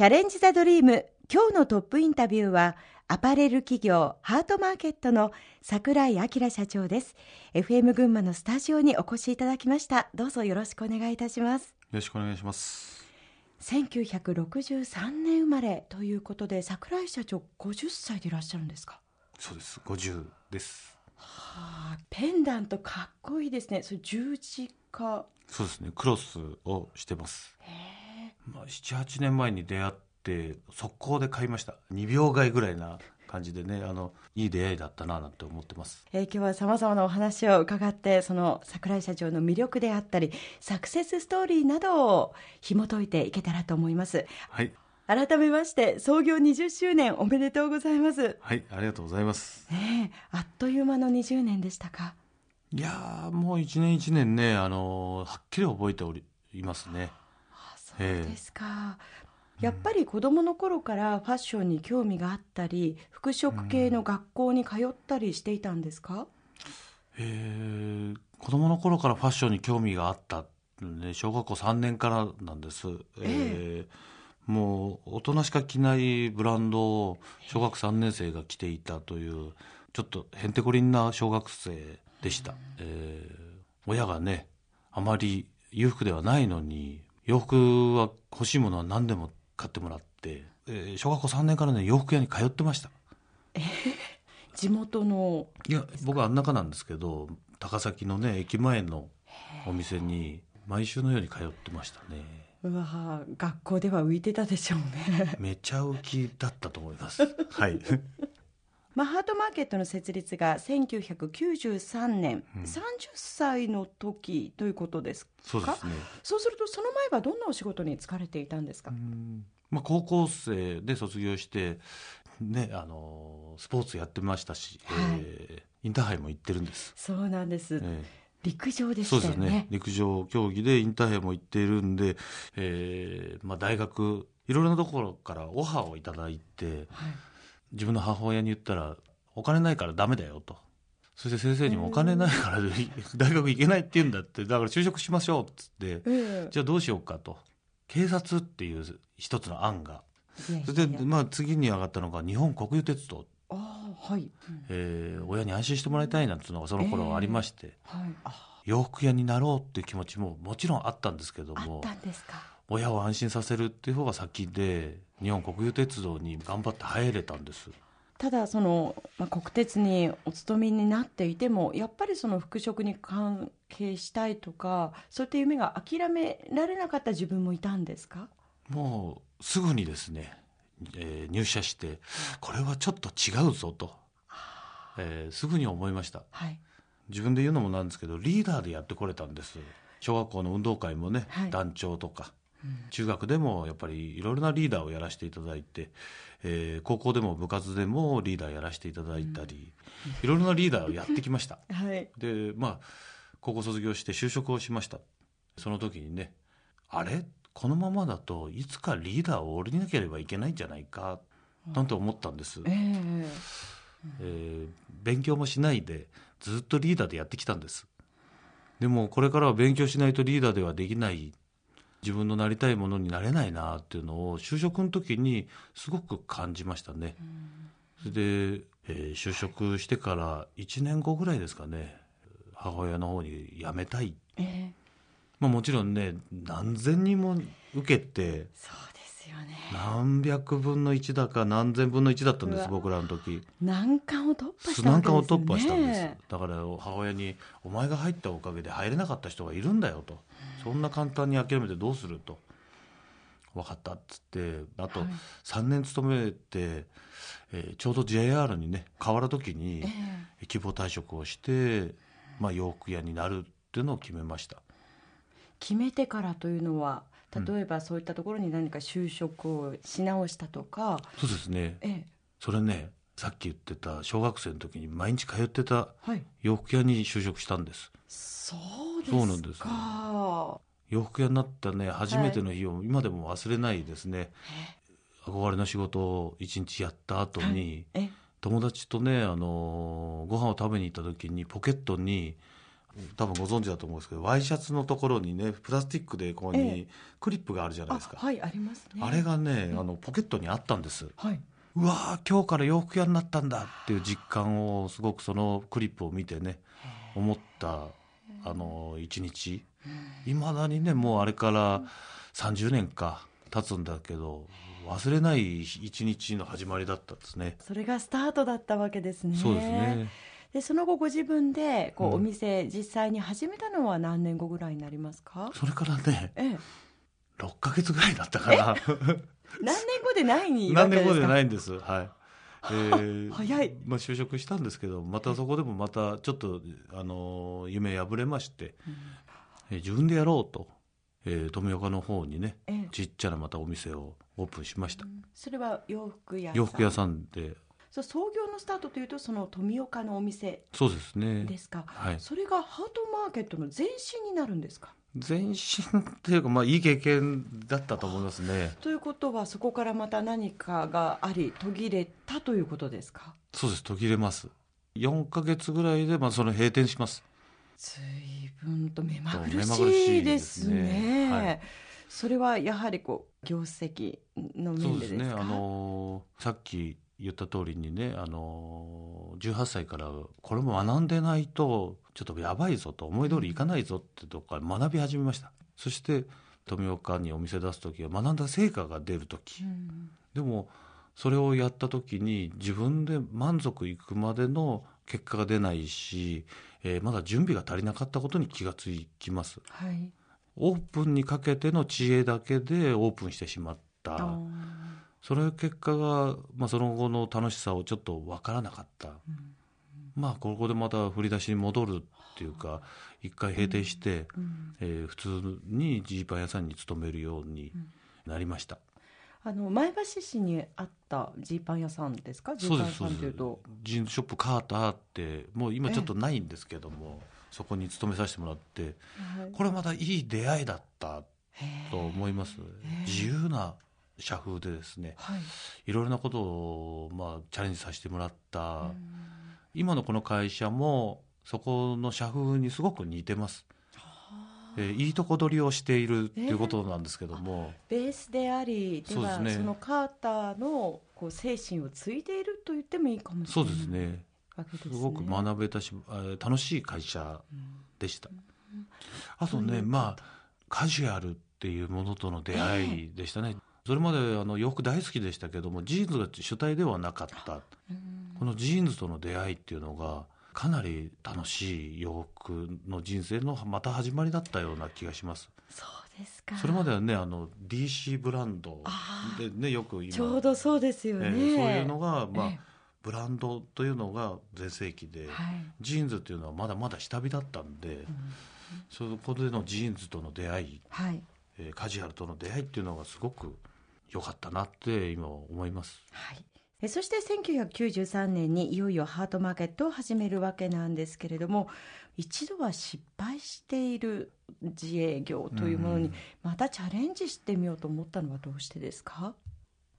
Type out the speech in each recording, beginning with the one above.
チャレンジ・ザ・ドリーム今日のトップインタビューはアパレル企業ハートマーケットの櫻井明社長です。FM 群馬のスタジオにお越しいただきました。どうぞよろしくお願いいたします。よろしくお願いします。1963年生まれということで櫻井社長50歳でいらっしゃるんですか？そうです。50です。はあペンダントかっこいいですね。それ十字架。そうですね。クロスをしてますまあ、78年前に出会って速攻で買いました。2秒買いぐらいな感じでねあのいい出会いだったななんて思ってます、えー、今日はさまざまなお話を伺ってその櫻井社長の魅力であったりサクセスストーリーなどを紐解いていけたらと思います。はい。改めまして創業20周年おめでとうございます。はいありがとうございます、ね、あっという間の20年でしたか？いやもう一年一年ねあのはっきり覚えておりいますねそうですか、やっぱり子どもの頃からファッションに興味があったり服飾系の学校に通ったりしていたんですか、うん、えー、子どもの頃からファッションに興味があった、ね、小学校3年からなんです、えー、えー、もう大人しか着ないブランドを小学3年生が着ていたというちょっとへんてこりんな小学生でした、えー、親がねあまり裕福ではないのに洋服は欲しいものは何でも買ってもらって、えー、小学校3年からね洋服屋に通ってました。えー、地元の。いや僕はあん中なんですけど高崎のね駅前のお店に毎週のように通ってましたね。うわ学校では浮いてたでしょうね。めちゃ浮きだったと思います。はいマハートマーケットの設立が1993年、うん、30歳の時ということですか？そうですね。そうするとその前はどんなお仕事に就かれていたんですか、まあ、高校生で卒業してね、あのスポーツやってましたし、はい、えー、インターハイも行ってるんです。そうなんです、えー、陸上でね。そうですね。陸上競技でインターハイも行っているんで、えーまあ、大学いろいろなところからオファーをいただいて、はい自分の母親に言ったらお金ないからダメだよと。そして先生にもお金ないから 大学行けないって言うんだって。だから就職しましょうっつってじゃあどうしようかと。警察っていう一つの案が。それでまあ次に上がったのが日本国有鉄道。あはい、えー、親に安心してもらいたいなんていうのがその頃ありまして、洋服屋になろうっていう気持ちももちろんあったんですけども親を安心させるっていう方が先で日本国有鉄道に頑張って入れたんです。ただその、まあ、国鉄にお勤めになっていてもやっぱりその服飾に関係したいとかそういった夢が諦められなかった自分もいたんですか？もうすぐにですね、えー、入社してこれはちょっと違うぞと、えー、すぐに思いました、はい、自分で言うのもなんですけどリーダーでやってこれたんです。小学校の運動会もね、はい、団長とか中学でもやっぱりいろいろなリーダーをやらせていただいて、えー、高校でも部活でもリーダーやらせていただいたり、いろいろなリーダーをやってきました。はい、でまあ高校卒業して就職をしました。その時にねあれ？このままだといつかリーダーを降りなければいけないんじゃないかなんて思ったんです、えー、えー、勉強もしないでずっとリーダーでやってきたんです。でもこれからは勉強しないとリーダーではできない自分のなりたいものになれないなっていうのを就職の時にすごく感じましたね。それで、えー、就職してから1年後ぐらいですかね母親の方に辞めたい、えー、まあ、もちろんね何千人も受けてそうですよね。何百分の1だか何千分の1だったんです僕らの時。難関を突破したんです、ね、難関を突破したんですだから母親に「お前が入ったおかげで入れなかった人がいるんだよ」と。そんな簡単に諦めてどうすると。分かったっつってあと3年勤めて、えー、ちょうど JR にね変わる時に希望退職をして、まあ、洋服屋になるっていうのを決めました。決めてからというのは例えばそういったところに何か就職をし直したとか、うん、そうですね、ええ、それねさっき言ってた小学生の時に毎日通ってた洋服屋に就職したんです、そうですそうなんです洋服屋になったね初めての日を今でも忘れないですね、はい、憧れの仕事を一日やった後に、はい、友達とねあのご飯を食べに行った時にポケットに多分ご存知だと思うんですけどワイシャツのところにねプラスチックでここにクリップがあるじゃないですか、あはいありますね。あれがねあのポケットにあったんです、はい。うわー今日から洋服屋になったんだっていう実感をすごくそのクリップを見てね思ったあの一日。いまだにねもうあれから30年か経つんだけど忘れない一日の始まりだったんですね。それがスタートだったわけですね。そうですねでその後ご自分でこう、うん。お店実際に始めたのは何年後ぐらいになりますか？それからねええ。6ヶ月ぐらいだったかな。何年後でないわ何年後でないんです。はい。えー早い。まあ、就職したんですけどまたそこでもまたちょっと、あの夢破れまして、えー自分でやろうと、えー富岡の方にねええ。ちっちゃなまたお店をオープンしました、それは洋服屋さん。洋服屋さんでそう創業のスタートというとその富岡のお店そうですね。ですか、はい。それがハートマーケットの前身になるんですか？前身っていうか、まあ、いい経験だったと思いますね。ということはそこからまた何かがあり途切れたということですか？そうです途切れます。4ヶ月ぐらいで、まあ、その閉店します。随分と目まぐ目るしいでですすね。ねはい。それはやはりこう業績の面でですか？すね。あのーさっき言った通りにね、あのー18歳からこれも学んでないとちょっとやばいぞと思い通りいかないぞってとこから学び始めました。そして富岡にお店出す時は学んだ成果が出る時、うん。でもそれをやった時に自分で満足いくまでの結果が出ないし、えーまだ準備が足りなかったことに気がつきます。はい。オープンにかけての知恵だけでオープンしてしまったその結果が、まあ、その後の楽しさをちょっと分からなかった、うん。まあここでまた振り出しに戻るっていうか一回閉店して、うん。えー普通にジーパン屋さんに勤めるようになりました、あの前橋市にあったジーパン屋さんですか？ジーパン屋さんというと。ジーンズショップカーターってもう今ちょっとないんですけども、そこに勤めさせてもらってはい。これまたいい出会いだったと思います。へー。自由な社風でですねはい。いろいろなことを、まあ、チャレンジさせてもらった、うん。今のこの会社もそこの社風にすごく似てます、えーいいとこ取りをしているっていうことなんですけども、ベースでありではそ,、ね。のカーターのこう精神を継いでいると言ってもいいかもしそうれないですね。すね。すごく学べたし、えー楽しい会社でした、あとそういうねまあカジュアルっていうものとの出会いでしたね、それまであの洋服大好きでしたけどもジーンズが主体ではなかった。うんこのジーンズとの出会いっていうのがかなり楽しい洋服の人生のまた始まりだったような気がします。そうですか。それまではねあの DC ブランドあでねよく今ちょうどそうですよね、えーそういうのが、まあえブランドというのが全盛期で、えはい。ジーンズっていうのはまだまだ下火だったんで、そこでのジーンズとの出会い、はい。えーカジュアルとの出会いっていうのがすごく良かったなって今思います。はい。えそして1993年にいよいよハートマーケットを始めるわけなんですけれども一度は失敗している自営業というものにうん。またチャレンジしてみようと思ったのはどうしてですか、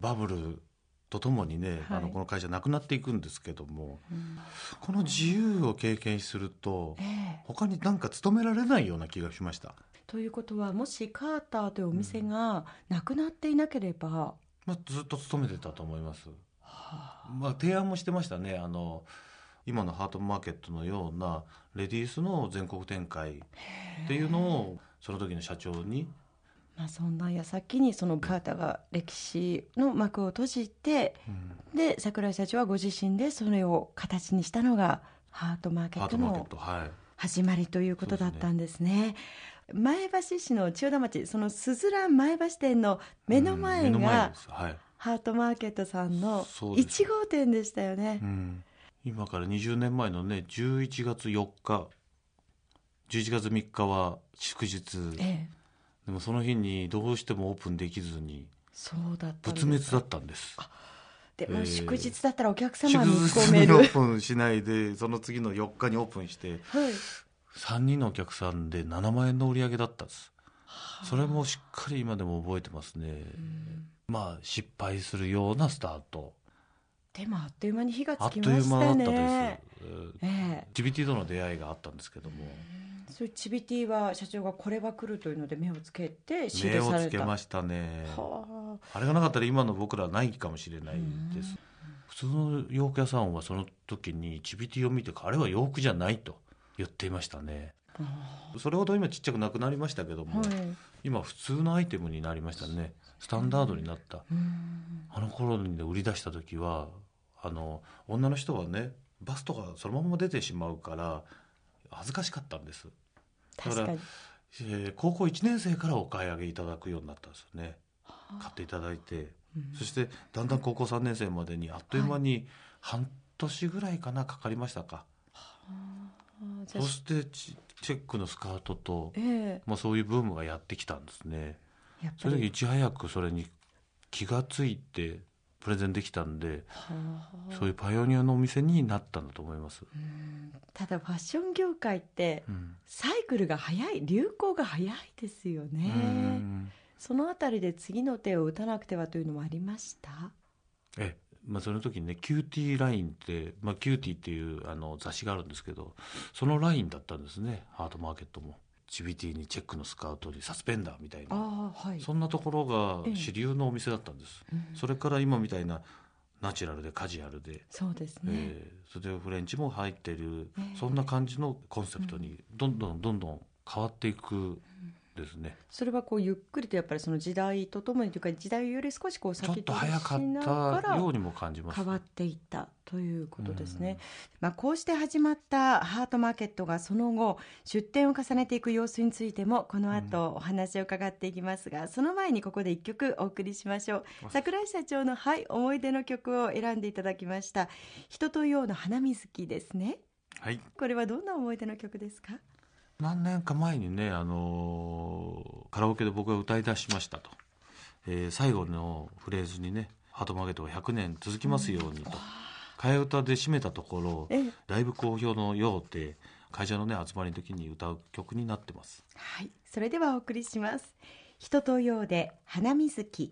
バブルとともにね、はい。あのこの会社なくなっていくんですけどもうん。この自由を経験するとええ。他になんか勤められないような気がしました、ということはもしカーターというお店がなくなっていなければ、まあ、ずっと勤めてたと思います、はあ。まあ、提案もしてましたね。あの今のハートマーケットのようなレディースの全国展開っていうのをその時の社長にまあ、そんな矢先にそのカーターが歴史の幕を閉じてで桜井社長はご自身でそれを形にしたのがハートマーケットの始まりということだったんですね。前橋市の千代田町そのすずらん前橋店の目の前がはい、ハートマーケットさんのそうです1号店でしたよね。う。ん、今から20年前のね11月4日11月3日は祝日。ええ、でもその日にどうしてもオープンできずにそうだった仏滅だったんです。でもええ。祝日だったらお客様祝見込日。にオープンしないでその次の4日にオープンしてはい3人のお客さんで7万円の売り上げだったんです。それもしっかり今でも覚えてますね、まあ失敗するようなスタート。でもあっという間に火がつきましたね。あっという間だったです。えー、チビティとの出会いがあったんですけども。そういうチビティは社長がこれは来るというので目をつけて目をつけましたね。あ。れがなかったら今の僕らはないかもしれないです。普通の洋服屋さんはその時にチビティを見てあれは洋服じゃないと言っていましたね。それほど今ちっちゃくなくなりましたけども、はい、今普通のアイテムになりましたね。スタンダードになった、あの頃に、ね、売り出した時はあの女の人はねバストがそのまま出てしまうから恥ずかしかったんです。だから、えー、高校1年生からお買い上げいただくようになったんですよね。買っていただいて、うん、そしてだんだん高校3年生までにあっという間に半年ぐらいかなかかりましたか、そしてチェックのスカートと、えー、まあ、そういうブームがやってきたんですね。それでいち早くそれに気がついてプレゼンできたんでそういうパイオニアのお店になったんだと思います。ただファッション業界ってサイクルが早い流行が早いですよね。そのあたりで次の手を打たなくてはというのもありました？えまあ、その時にねキューティーラインって、まあ、キューティーっていうあの雑誌があるんですけどそのラインだったんですねハートマーケットも。チビティにチェックのスカートにサスペンダーみたいな、はい、そんなところが主流のお店だったんです、ええそれから今みたいなナチュラルでカジュアルで。そうですね、えー、それでフレンチも入ってる、えー、そんな感じのコンセプトにどんどんどんどん変わっていくですね。それはこうゆっくりとやっぱりその時代とともにというか時代より少しこう先ちょっと早かったようにも感じます、変わっていったということです。ね、まあ、こうして始まったハートマーケットがその後出店を重ねていく様子についてもこの後お話を伺っていきますが、その前にここで一曲お送りしましょう。櫻井社長のはい思い出の曲を選んでいただきました。人とようの花水木ですね。はい。これはどんな思い出の曲ですか？何年か前にね、あのー、カラオケで僕が歌い出しましたと、えー、最後のフレーズにね「ハートマーケットが100年続きますようにと」替え歌で締めたところだいぶ好評のようで会社のね集まりの時に歌う曲になってます。はい。それではお送りします。人とようで花水木